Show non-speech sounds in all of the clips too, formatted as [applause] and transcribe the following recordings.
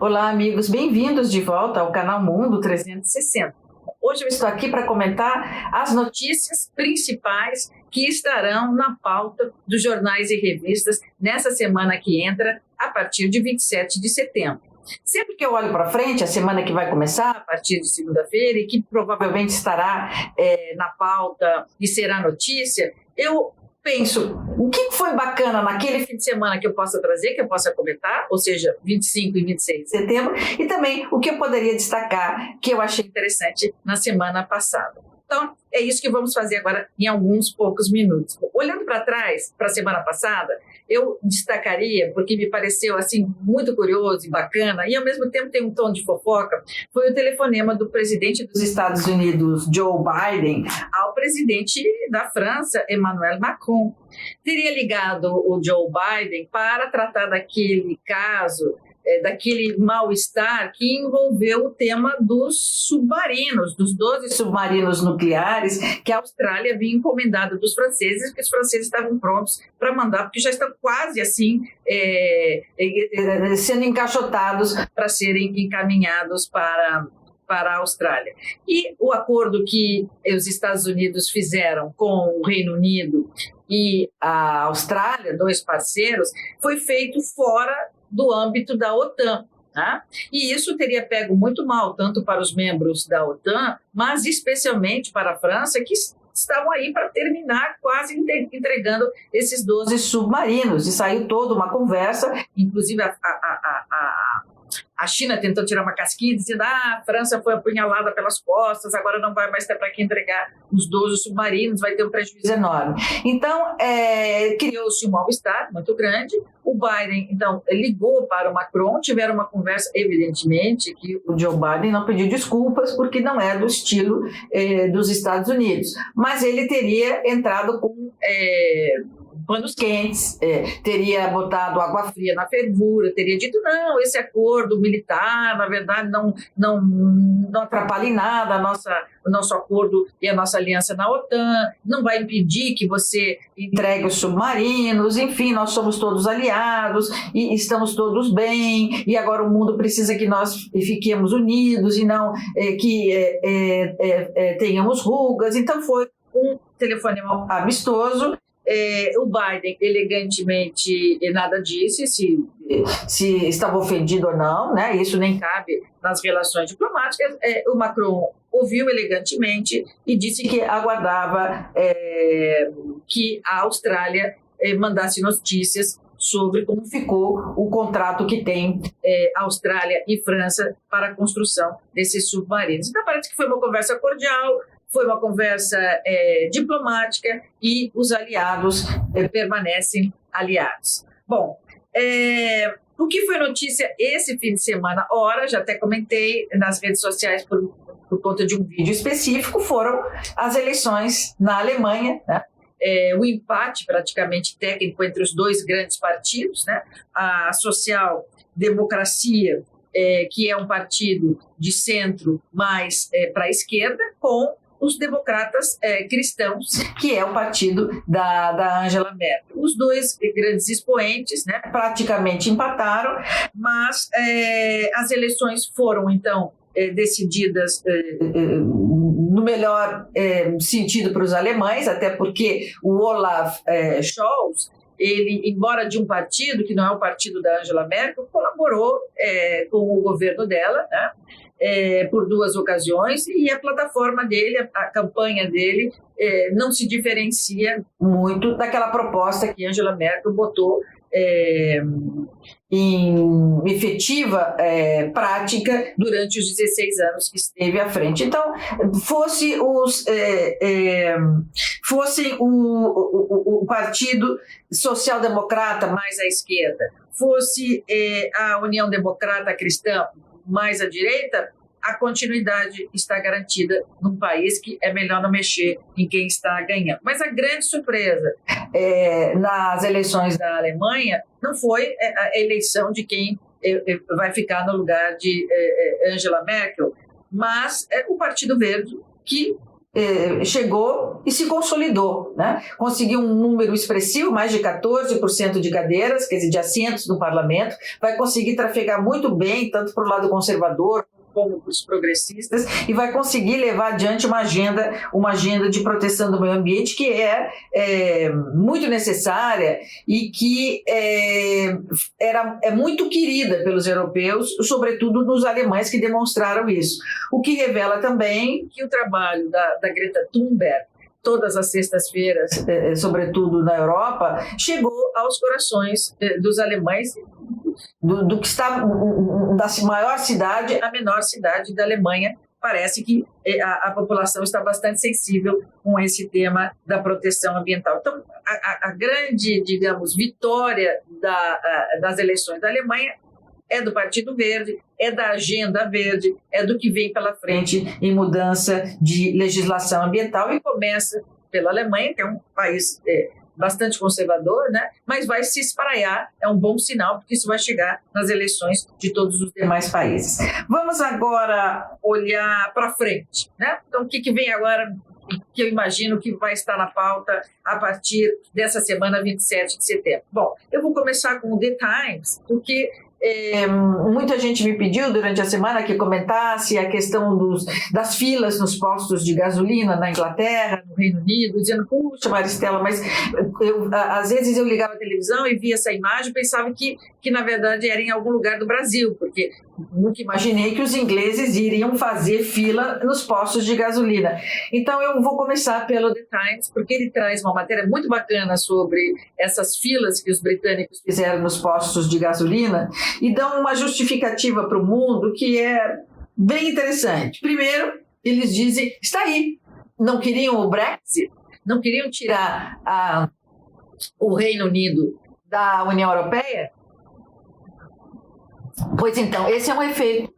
Olá, amigos, bem-vindos de volta ao canal Mundo 360. Hoje eu estou aqui para comentar as notícias principais que estarão na pauta dos jornais e revistas nessa semana que entra, a partir de 27 de setembro. Sempre que eu olho para frente, a semana que vai começar, a partir de segunda-feira, e que provavelmente estará é, na pauta e será notícia, eu penso, o que foi bacana naquele fim de semana que eu possa trazer, que eu possa comentar, ou seja, 25 e 26 de setembro, e também o que eu poderia destacar que eu achei interessante na semana passada. Então, é isso que vamos fazer agora em alguns poucos minutos. Olhando para trás, para a semana passada, eu destacaria, porque me pareceu assim muito curioso e bacana, e ao mesmo tempo tem um tom de fofoca, foi o telefonema do presidente dos Estados Unidos, Joe Biden, ao presidente da França, Emmanuel Macron. Teria ligado o Joe Biden para tratar daquele caso é, daquele mal-estar que envolveu o tema dos submarinos, dos 12 submarinos nucleares que a Austrália havia encomendado dos franceses, que os franceses estavam prontos para mandar, porque já estão quase assim é, é, é sendo encaixotados para serem encaminhados para para a Austrália. E o acordo que os Estados Unidos fizeram com o Reino Unido e a Austrália, dois parceiros, foi feito fora do âmbito da OTAN. Tá? E isso teria pego muito mal, tanto para os membros da OTAN, mas especialmente para a França, que estavam aí para terminar quase entregando esses 12 submarinos. E saiu toda uma conversa, inclusive a, a, a, a China tentou tirar uma casquinha dizendo ah, a França foi apunhalada pelas costas, agora não vai mais ter para que entregar os 12 submarinos, vai ter um prejuízo enorme. Então, é, criou-se um mal-estar muito grande. O Biden, então, ligou para o Macron, tiveram uma conversa, evidentemente, que o Joe Biden não pediu desculpas, porque não é do estilo é, dos Estados Unidos. Mas ele teria entrado com. É, panos quentes, é, teria botado água fria na fervura, teria dito não, esse acordo militar, na verdade, não, não, não atrapalha em nada a nossa, o nosso acordo e a nossa aliança na OTAN, não vai impedir que você entregue os submarinos, enfim, nós somos todos aliados e estamos todos bem, e agora o mundo precisa que nós fiquemos unidos e não é, que é, é, é, é tenhamos rugas. Então foi um telefonema amistoso é, o Biden, elegantemente, nada disse se, se estava ofendido ou não, né? isso nem cabe nas relações diplomáticas. É, o Macron ouviu elegantemente e disse que aguardava é, que a Austrália é, mandasse notícias sobre como ficou o contrato que tem é, Austrália e França para a construção desses submarinos. Então, parece que foi uma conversa cordial, foi uma conversa é, diplomática e os aliados é, permanecem aliados. Bom, é, o que foi notícia esse fim de semana? Ora, já até comentei nas redes sociais por, por conta de um vídeo específico, foram as eleições na Alemanha, né? É, o empate praticamente técnico entre os dois grandes partidos, né? a social democracia, é, que é um partido de centro mais é, para a esquerda, com os democratas é, cristãos, que é o partido da, da Angela Merkel. Os dois grandes expoentes né, praticamente empataram, mas é, as eleições foram, então, é, decididas é, é, no melhor é, sentido para os alemães, até porque o Olaf Scholz ele, embora de um partido que não é o partido da Angela Merkel, colaborou é, com o governo dela, né? É, por duas ocasiões e a plataforma dele, a, campanha dele, é, não se diferencia muito daquela proposta que Angela Merkel botou é, em efetiva é, prática durante os 16 anos que esteve à frente. Então, fosse os é, é fosse o, o, o Partido Social Democrata mais à esquerda, fosse é, a União Democrata Cristã mais à direita, a continuidade está garantida num país que é melhor não mexer em quem está ganhando. Mas a grande surpresa é, nas eleições da Alemanha não foi é, a eleição de quem é, é, vai ficar no lugar de Angela Merkel, mas é o Partido Verde que eh, chegou e se consolidou, né? conseguiu um número expressivo, mais de 14% de cadeiras, quer dizer, de assentos no parlamento, vai conseguir trafegar muito bem, tanto para o lado conservador como os progressistas e vai conseguir levar adiante uma agenda, uma agenda de proteção do meio ambiente que é, é muito necessária e que é, era, é muito querida pelos europeus, sobretudo nos alemães que demonstraram isso. O que revela também que o trabalho da, da Greta Thunberg todas as sextas-feiras, eh, eh, sobretudo na Europa, chegou aos corações eh, dos alemães, do, do que está da maior cidade à menor cidade da Alemanha. Parece que a, a, população está bastante sensível com esse tema da proteção ambiental. Então, a, a grande, digamos, vitória da, das eleições da Alemanha é do Partido Verde, é da agenda verde, é do que vem pela frente em mudança de legislação ambiental e começa pela Alemanha, que é um país é, bastante conservador, né? mas vai se espraiar, é um bom sinal, porque isso vai chegar nas eleições de todos os demais países. Vamos agora olhar para frente. Né? Então, o que, que vem agora que eu imagino que vai estar na pauta a partir dessa semana 27 de setembro. Bom, eu vou começar com o The Times, porque é, muita gente me pediu durante a semana que comentasse a questão dos, das filas nos postos de gasolina na Inglaterra, no Reino Unido, dizendo, puxa, Maristela, mas eu, às vezes eu ligava a televisão e via essa imagem e pensava que, que, na verdade, era em algum lugar do Brasil, porque nunca imaginei que os ingleses iriam fazer fila nos postos de gasolina. Então, eu vou começar pelo The Times, porque ele traz uma matéria muito bacana sobre essas filas que os britânicos fizeram nos postos de gasolina e dão uma justificativa para o mundo que é bem interessante. Primeiro, eles dizem: está aí, não queriam o Brexit, não queriam tirar a, o Reino Unido da União Europeia? Pois então, esse é um efeito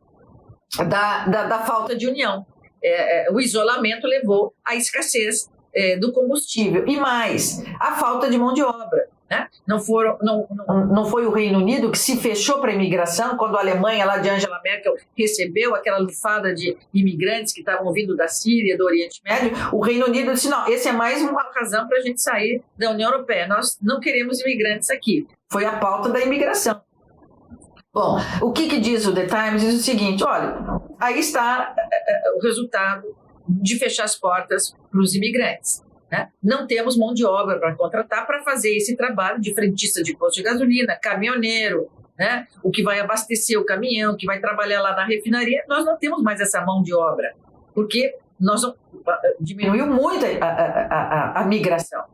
da, da, da falta de união. É, é, o isolamento levou à escassez é, do combustível e mais, a falta de mão de obra. Né? Não, foram, não, não, não foi o Reino Unido que se fechou para a imigração quando a Alemanha, lá de Angela Merkel, recebeu aquela lufada de imigrantes que estavam vindo da Síria, do Oriente Médio. O Reino Unido disse: não, esse é mais uma razão para a gente sair da União Europeia. Nós não queremos imigrantes aqui. Foi a pauta da imigração. Bom, o que, que diz o The Times? Diz o seguinte: olha, aí está é, é, o resultado de fechar as portas para os imigrantes. Né? Não temos mão de obra para contratar para fazer esse trabalho de frentista de posto de gasolina, caminhoneiro, né? o que vai abastecer o caminhão, que vai trabalhar lá na refinaria. Nós não temos mais essa mão de obra, porque nós diminuiu muito a, a, a, a migração.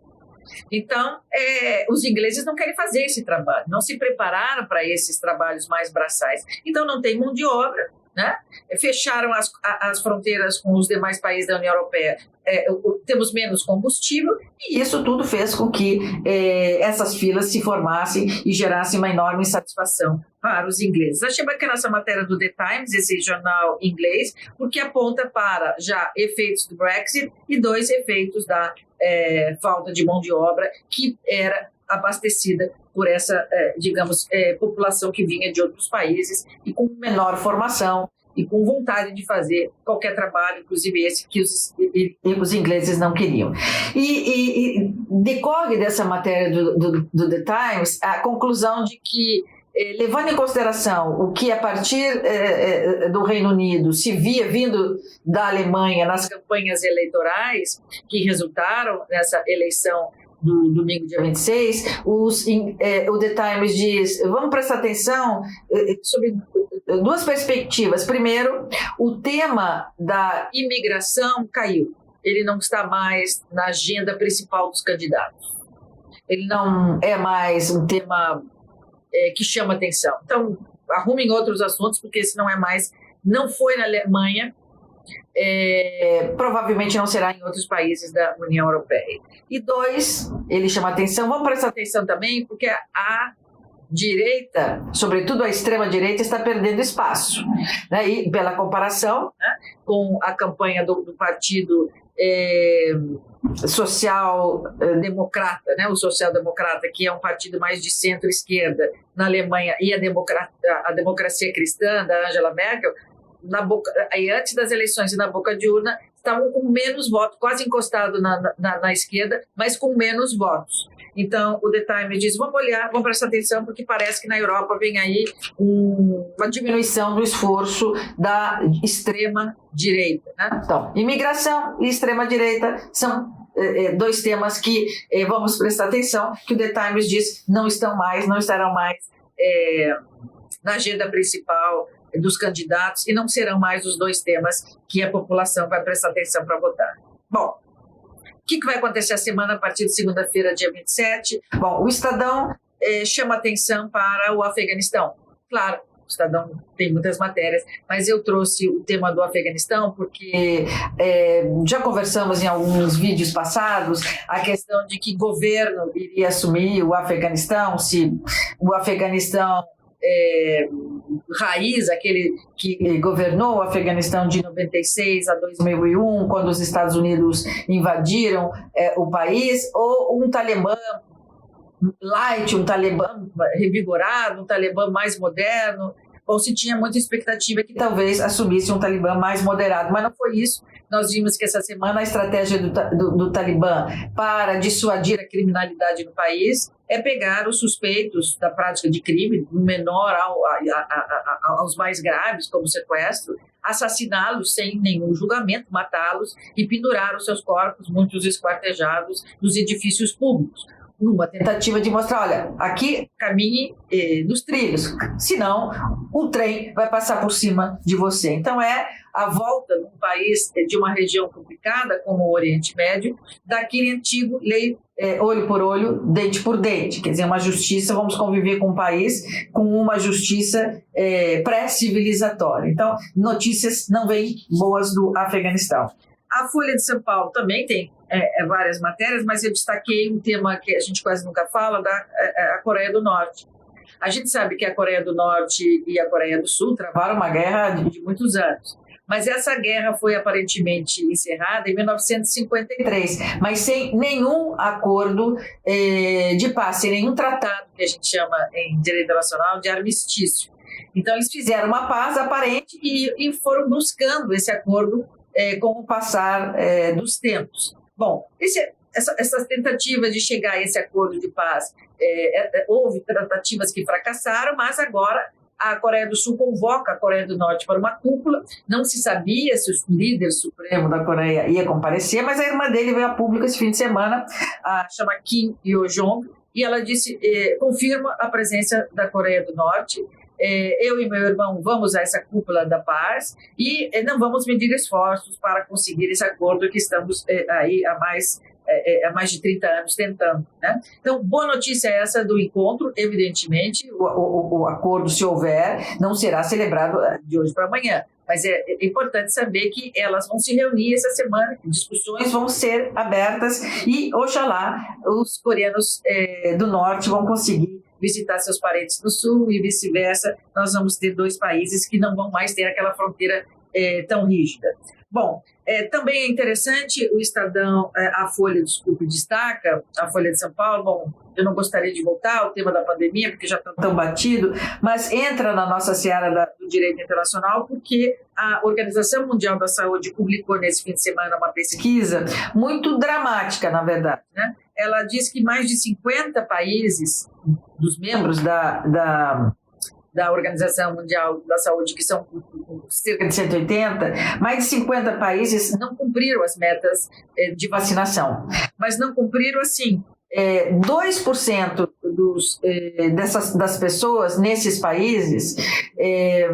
Então, é, os ingleses não querem fazer esse trabalho, não se prepararam para esses trabalhos mais braçais. Então, não tem mão de obra, né? Fecharam as, as fronteiras com os demais países da União Europeia, é, temos menos combustível, e isso tudo fez com que é, essas filas se formassem e gerassem uma enorme insatisfação para os ingleses. Achei bacana essa matéria do The Times, esse jornal inglês, porque aponta para já efeitos do Brexit e dois efeitos da é, falta de mão de obra que era abastecida por essa, é, digamos, é, população que vinha de outros países e com menor formação e com vontade de fazer qualquer trabalho, inclusive esse que os, os ingleses não queriam. E, e, e decorre dessa matéria do, do, do, The Times a conclusão de que, levando em consideração o que a partir eh, do Reino Unido se via vindo da Alemanha nas campanhas eleitorais que resultaram nessa eleição do domingo, dia 26, os, o The Times diz: vamos prestar atenção sobre duas perspectivas. Primeiro, o tema da imigração caiu. Ele não está mais na agenda principal dos candidatos. Ele não é mais um tema é, que chama atenção. Então, arrumem outros assuntos, porque esse não é mais. Não foi na Alemanha, é, provavelmente não será em outros países da União Europeia. E dois, ele chama atenção, vamos prestar atenção também, porque a direita, sobretudo a extrema-direita, está perdendo espaço. Né? E pela comparação né, com a campanha do, do partido é, social-democrata, né? o social-democrata, que é um partido mais de centro-esquerda na Alemanha, e a, a democracia cristã da Angela Merkel, na boca, aí antes das eleições e na boca de urna, estavam com menos votos, quase encostado na, na, na, esquerda, mas com menos votos. Então, o The Times diz: vamos olhar, vamos prestar atenção, porque parece que na Europa vem aí um, uma diminuição do esforço da extrema direita. Né? Então, imigração e extrema direita são é, dois temas que é, vamos prestar atenção, que o The Times diz não estão mais, não estarão mais é, na agenda principal dos candidatos e não serão mais os dois temas que a população vai prestar atenção para votar. Bom, o que, que, vai acontecer a semana a partir de segunda-feira, dia 27? Bom, o Estadão é, chama atenção para o Afeganistão. Claro, Estadão tem muitas matérias, mas eu trouxe o tema do Afeganistão porque é, já conversamos em alguns vídeos passados a questão de que governo iria assumir o Afeganistão, se o Afeganistão é, raiz, aquele que governou o Afeganistão de 96 a 2001, quando os Estados Unidos invadiram é, o país, ou um talibã light, um talibã revigorado, um talibã mais moderno, ou se tinha muita expectativa que talvez assumisse um talibã mais moderado, mas não foi isso. Nós vimos que essa semana a estratégia do, do, do talibã para dissuadir a criminalidade no país é pegar os suspeitos da prática de crime, do menor ao, a, a, a, aos mais graves, como sequestro, assassiná-los sem nenhum julgamento, matá-los e pendurar os seus corpos, muitos esquartejados, nos edifícios públicos numa tentativa de mostrar, olha, aqui caminhe eh, nos trilhos, senão o trem vai passar por cima de você. Então é a volta num país de uma região complicada como o Oriente Médio, daquele antigo lei é, olho por olho, dente por dente, quer dizer, uma justiça, vamos conviver com um país com uma justiça é, pré-civilizatória. Então, notícias não vêm boas do Afeganistão. A Folha de São Paulo também tem é, várias matérias, mas eu destaquei um tema que a gente quase nunca fala, da a Coreia do Norte. A gente sabe que a Coreia do Norte e a Coreia do Sul travaram uma guerra de, de muitos anos. Mas essa guerra foi aparentemente encerrada em 1953, mas sem nenhum acordo eh, de paz, sem nenhum tratado que a gente chama em direito internacional de armistício. Então eles fizeram uma paz aparente e, e foram buscando esse acordo é, com o passar é, dos tempos. Bom, esse, essa, essas tentativas de chegar a esse acordo de paz, é, é, houve tratativas que fracassaram, mas agora a Coreia do Sul convoca a Coreia do Norte para uma cúpula. Não se sabia se o líder supremo da Coreia ia comparecer, mas a irmã dele veio a público esse fim de semana, a, chama Kim Yo-jong, e ela disse, eh, confirma a presença da Coreia do Norte é, eu e meu irmão vamos a essa cúpula da paz e é, não vamos medir esforços para conseguir esse acordo que estamos é, aí há mais há mais de 30 anos tentando. Né? Então, boa notícia é essa do encontro, evidentemente, o, o, o acordo, se houver, não será celebrado de hoje para amanhã. Mas é, é, importante saber que elas vão se reunir essa semana, discussões vão ser abertas e, oxalá, os coreanos é, do norte vão conseguir visitar seus parentes no sul e vice-versa. Nós vamos ter dois países que não vão mais ter aquela fronteira é, tão rígida. Bom, é, também é interessante o Estadão, é, a Folha, desculpe, destaca, a Folha de São Paulo, bom, eu não gostaria de voltar ao tema da pandemia, porque já está tão batido, mas entra na nossa seara da, do direito internacional, porque a Organização Mundial da Saúde publicou nesse fim de semana uma pesquisa muito dramática, na verdade. Né? Ela diz que mais de 50 países, dos membros da, da da Organização Mundial da Saúde, que são cerca de 180, mais de 50 países não cumpriram as metas eh, de vacinação. Mas não cumpriram assim. É, 2% dos, é, dessas, das pessoas nesses países é,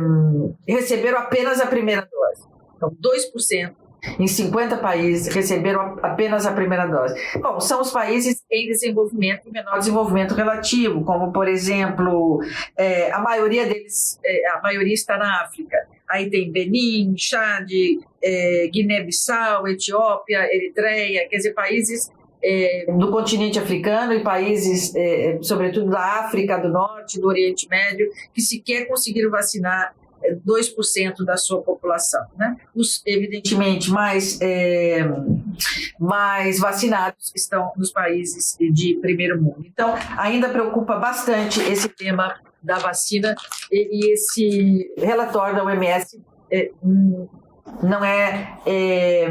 receberam apenas a primeira dose. Então, 2% em 50 países receberam apenas a primeira dose. Bom, são os países em desenvolvimento menor desenvolvimento relativo, como, por exemplo, é, a maioria deles, é, a maioria está na África. Aí tem Benin, Chad, é, Guiné-Bissau, Etiópia, Eritreia, quer dizer, países é, do continente africano e países, é, sobretudo da África do Norte, do Oriente Médio, que sequer conseguiram vacinar 2% da sua população. Né? Os, evidentemente, mais, é, mais vacinados estão nos países de primeiro mundo. Então, ainda preocupa bastante esse tema da vacina e, e esse relatório da OMS é, não é, é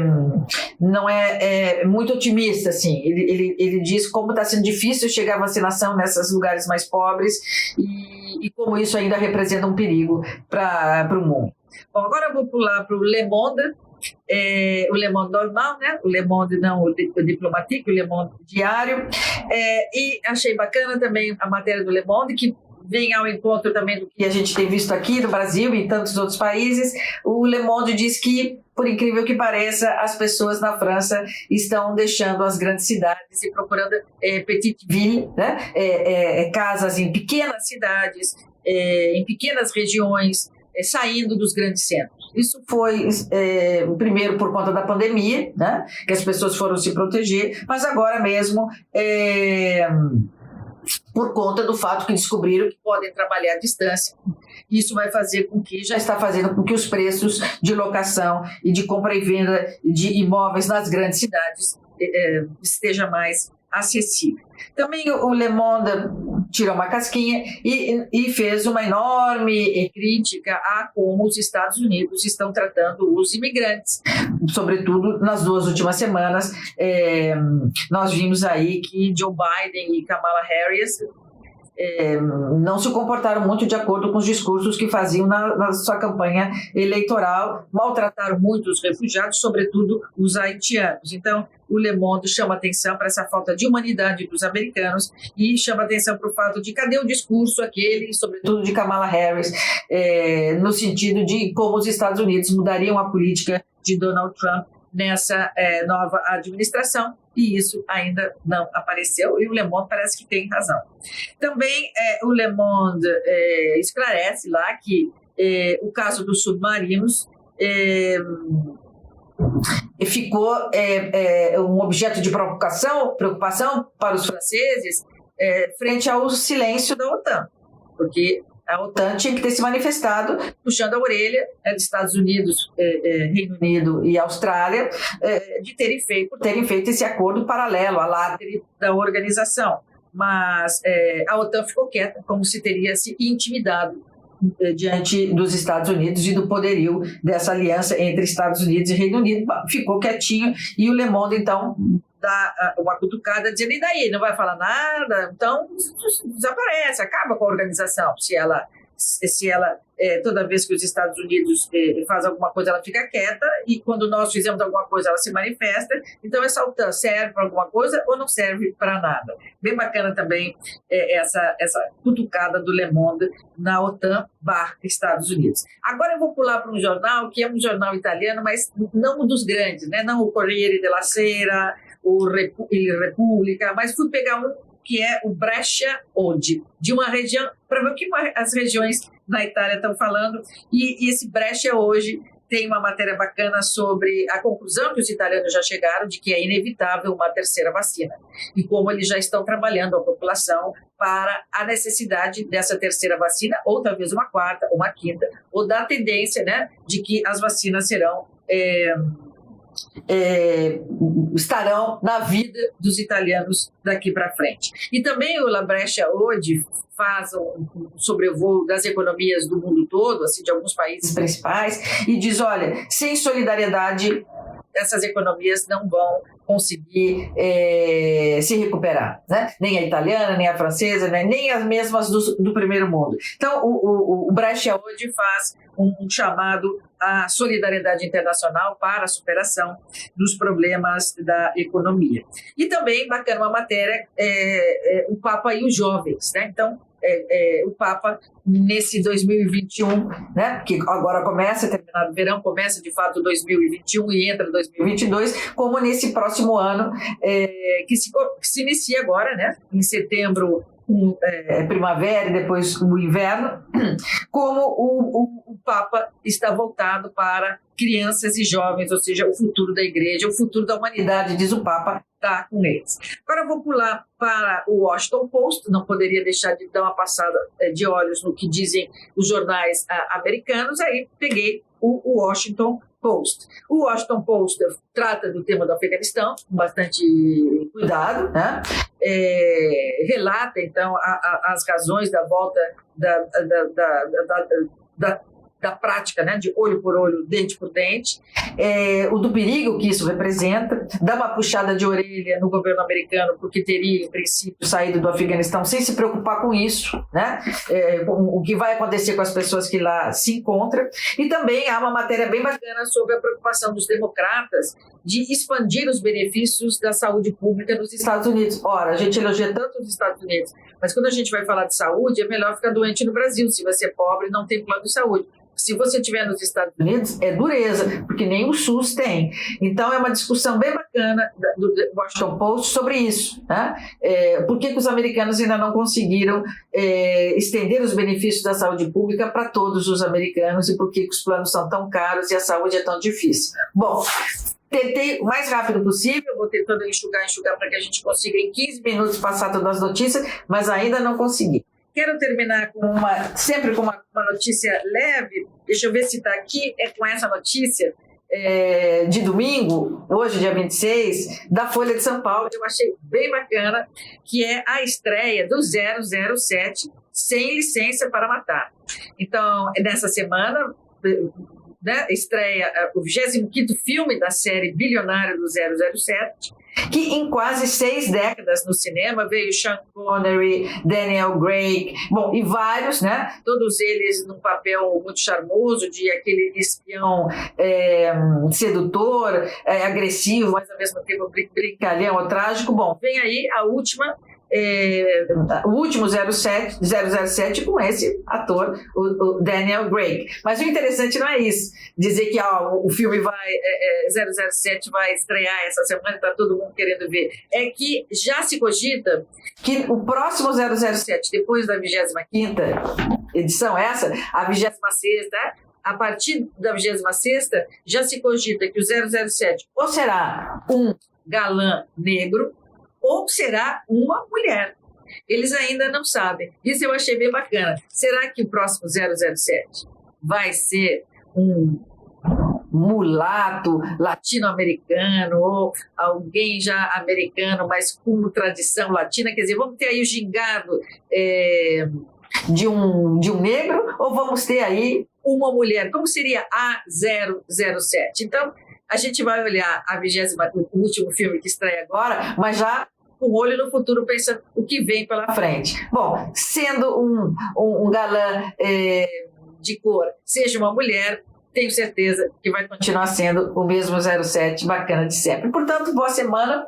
não é, é, muito otimista assim. Ele, ele, ele diz como está sendo difícil chegar à vacinação nesses lugares mais pobres e, e como isso ainda representa um perigo para o mundo. Bom, agora eu vou pular para o Le Monde, é, o Le Monde normal, né? O Le Monde não o, o Diplomatique, o Le Monde diário. É, e achei bacana também a matéria do Le Monde, que vem ao encontro também do que a gente tem visto aqui no Brasil e em tantos outros países. O Le Monde diz que, por incrível que pareça, as pessoas na França estão deixando as grandes cidades e procurando é, petite ville, né? É, é, casas em pequenas cidades, em pequenas regiões, saindo dos grandes centros. Isso foi, é, primeiro, por conta da pandemia, né, que as pessoas foram se proteger, mas agora mesmo. É, por conta do fato que descobriram que podem trabalhar à distância. Isso vai fazer com que, já está fazendo com que os preços de locação e de compra e venda de imóveis nas grandes cidades é, esteja mais acessível. Também o Le Monde tirou uma casquinha e, e, fez uma enorme crítica a como os Estados Unidos estão tratando os imigrantes. Sobretudo nas duas últimas semanas, é, nós vimos aí que Joe Biden e Kamala Harris é, não se comportaram muito de acordo com os discursos que faziam na, na, sua campanha eleitoral, maltrataram muito os refugiados, sobretudo os haitianos. Então, o Le Monde chama atenção para essa falta de humanidade dos americanos e chama atenção para o fato de cadê o discurso aquele, sobretudo de Kamala Harris, é, no sentido de como os Estados Unidos mudariam a política de Donald Trump nessa é, nova administração e isso ainda não apareceu, e o Le Monde parece que tem razão. Também é, o Le Monde é, esclarece lá que é, o caso dos submarinos é, ficou é, um objeto de preocupação, preocupação para os franceses frente ao silêncio da OTAN, porque a OTAN tinha que ter se manifestado puxando a orelha né, dos Estados Unidos, é, é, Reino Unido e Austrália é, de terem feito, terem feito esse acordo paralelo à látere da organização. Mas a OTAN ficou quieta, como se teria se intimidado diante dos Estados Unidos e do poderio dessa aliança entre Estados Unidos e Reino Unido, ficou quietinho e o Le Monde, então, dá uma cutucada dizendo, e daí, não vai falar nada? Então, desaparece, acaba com a organização, se ela se ela, é, toda vez que os Estados Unidos é, faz alguma coisa, ela fica quieta, e quando nós fizemos alguma coisa, ela se manifesta. Então, essa OTAN serve para alguma coisa ou não serve para nada. Bem bacana também é, essa, essa cutucada do Le Monde na OTAN barra Estados Unidos. Agora eu vou pular para um jornal que é um jornal italiano, mas não um dos grandes, né? não o Corriere della Sera, o República, mas fui pegar um que é o Brescia Ode, de uma região, para ver o que as regiões na Itália estão falando, e, e esse Brescia hoje tem uma matéria bacana sobre a conclusão que os italianos já chegaram de que é inevitável uma terceira vacina e como eles já estão trabalhando a população para a necessidade dessa terceira vacina ou talvez uma quarta, uma quinta, ou da tendência, né, de que as vacinas serão é, é, estarão na vida dos italianos daqui para frente. E também o La Brescia hoje faz um, sobrevoo das economias do mundo todo, assim, de alguns países principais, e diz, olha, sem solidariedade essas economias não vão conseguir é, se recuperar, né? nem a italiana, nem a francesa, né? nem as mesmas do, do primeiro mundo. Então, o, o, o Brescia hoje faz um chamado à solidariedade internacional para a superação dos problemas da economia. E também, bacana uma matéria, é, é, o Papa e os jovens. Né? Então, é, é, o Papa nesse 2021, né, que agora começa, terminado o verão, começa de fato 2021 e entra 2022, como nesse próximo ano, é, que, se, que se inicia agora, né, em setembro é, primavera e depois o inverno, [clears throat] como o, o, o, Papa está voltado para crianças e jovens, ou seja, o futuro da igreja, o futuro da humanidade, diz o Papa, está com eles. Agora eu vou pular para o Washington Post, não poderia deixar de dar uma passada é, de olhos no que dizem os jornais ah, americanos, aí peguei o Washington Post. O Washington Post trata do tema do Afeganistão com bastante cuidado, né? É, relata então a, a, as razões da volta da, da, da, da da prática, né, de olho por olho, dente por dente, é, o do perigo que isso representa, dá uma puxada de orelha no governo americano, porque teria, em princípio, saído do Afeganistão sem se preocupar com isso, né, é, o que vai acontecer com as pessoas que lá se encontram, e também há uma matéria bem bacana sobre a preocupação dos democratas de expandir os benefícios da saúde pública nos Estados Unidos. Ora, a gente elogia tanto os Estados Unidos, mas quando a gente vai falar de saúde, é melhor ficar doente no Brasil, se você é pobre e não tem plano de saúde se você estiver nos Estados Unidos, é dureza, porque nem o SUS tem. Então, é uma discussão bem bacana do Washington Post sobre isso. Né? É, por que, que, os americanos ainda não conseguiram é, estender os benefícios da saúde pública para todos os americanos e por que, que os planos são tão caros e a saúde é tão difícil? Bom, Tentei o mais rápido possível, vou tentando enxugar, enxugar para que a gente consiga em 15 minutos passar todas as notícias, mas ainda não consegui. Quero terminar com uma, sempre com uma, uma notícia leve. Deixa eu ver se está aqui. É com essa notícia é, de domingo, hoje, dia 26, da Folha de São Paulo. Eu achei bem bacana, que é a estreia do 007 sem licença para matar. Então, nessa semana, né, estreia o 25 filme da série Bilionário do 007 que em quase seis décadas no cinema veio Sean Connery, Daniel Craig, bom, e vários, né? Todos eles num papel muito charmoso de aquele espião é, sedutor, é, agressivo, mas ao mesmo tempo brincalhão ou trágico. Bom, vem aí a última é, o último 07, 007 com esse ator, o, o, Daniel Craig. Mas o interessante não é isso, dizer que ó, o filme vai, é, é, 007 vai estrear essa semana, está todo mundo querendo ver. É que já se cogita que o próximo 007, depois da 25 edição, essa, a 26 a partir da 26 já se cogita que o 007 ou será um galã negro ou será uma mulher. Eles ainda não sabem. Isso eu achei bem bacana. Será que o próximo 007 vai ser um mulato latino-americano ou alguém já americano, mas com tradição latina? Quer dizer, vamos ter aí o gingado é, de, um, de um negro ou vamos ter aí uma mulher? Como seria a 007? Então, a gente vai olhar a vigésima, o último filme que estreia agora, mas já com o olho no futuro, pensando o que vem pela frente. Bom, sendo um, um, um galã é, de cor, seja uma mulher, tenho certeza que vai continuar sendo o mesmo 07 bacana de sempre. Portanto, boa semana.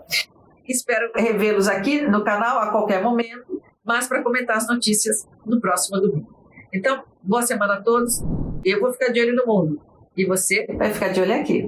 Espero revê-los aqui no canal a qualquer momento, mas para comentar as notícias no próximo domingo. Então, boa semana a todos. Eu vou ficar de olho no mundo. E você vai ficar de olho aqui.